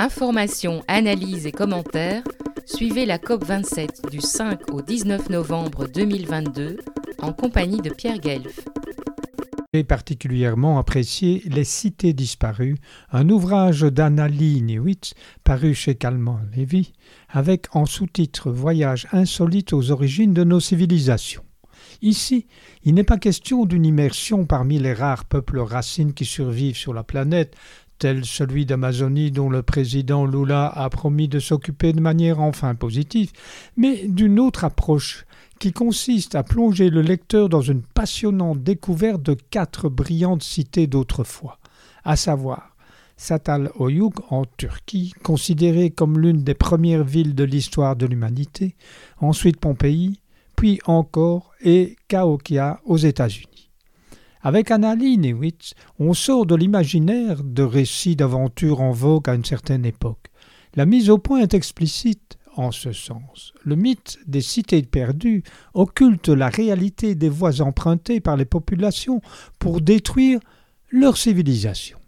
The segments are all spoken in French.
Informations, analyses et commentaires, suivez la COP27 du 5 au 19 novembre 2022 en compagnie de Pierre Guelf. Et particulièrement apprécié Les Cités disparues, un ouvrage d'Annalie Newitz paru chez Calment Lévy, avec en sous-titre Voyage insolite aux origines de nos civilisations. Ici, il n'est pas question d'une immersion parmi les rares peuples racines qui survivent sur la planète, tel celui d'Amazonie dont le président Lula a promis de s'occuper de manière enfin positive, mais d'une autre approche qui consiste à plonger le lecteur dans une passionnante découverte de quatre brillantes cités d'autrefois, à savoir Satal Oyuk en Turquie, considérée comme l'une des premières villes de l'histoire de l'humanité, ensuite Pompéi, puis encore et Cahokia aux États-Unis. Avec Annalie Newitz, on sort de l'imaginaire de récits d'aventure en vogue à une certaine époque. La mise au point est explicite en ce sens. Le mythe des cités perdues occulte la réalité des voies empruntées par les populations pour détruire leur civilisation.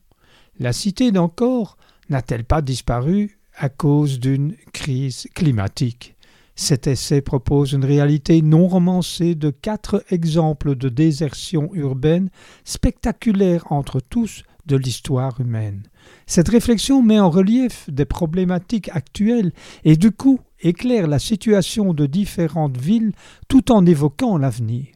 La cité d'Encore n'a-t-elle pas disparu à cause d'une crise climatique? Cet essai propose une réalité non romancée de quatre exemples de désertion urbaine spectaculaires entre tous de l'histoire humaine. Cette réflexion met en relief des problématiques actuelles et du coup éclaire la situation de différentes villes tout en évoquant l'avenir.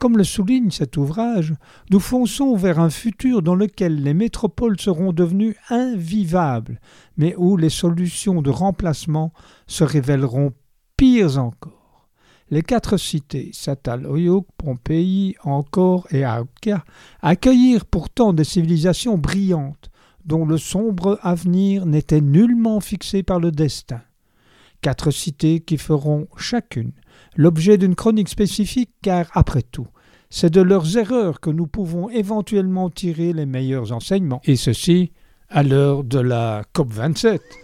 Comme le souligne cet ouvrage, nous fonçons vers un futur dans lequel les métropoles seront devenues invivables, mais où les solutions de remplacement se révéleront Pires encore, les quatre cités, Satal, Oyuk, Pompéi, Encore et Aoka, accueillirent pourtant des civilisations brillantes, dont le sombre avenir n'était nullement fixé par le destin. Quatre cités qui feront chacune l'objet d'une chronique spécifique, car, après tout, c'est de leurs erreurs que nous pouvons éventuellement tirer les meilleurs enseignements, et ceci à l'heure de la COP 27.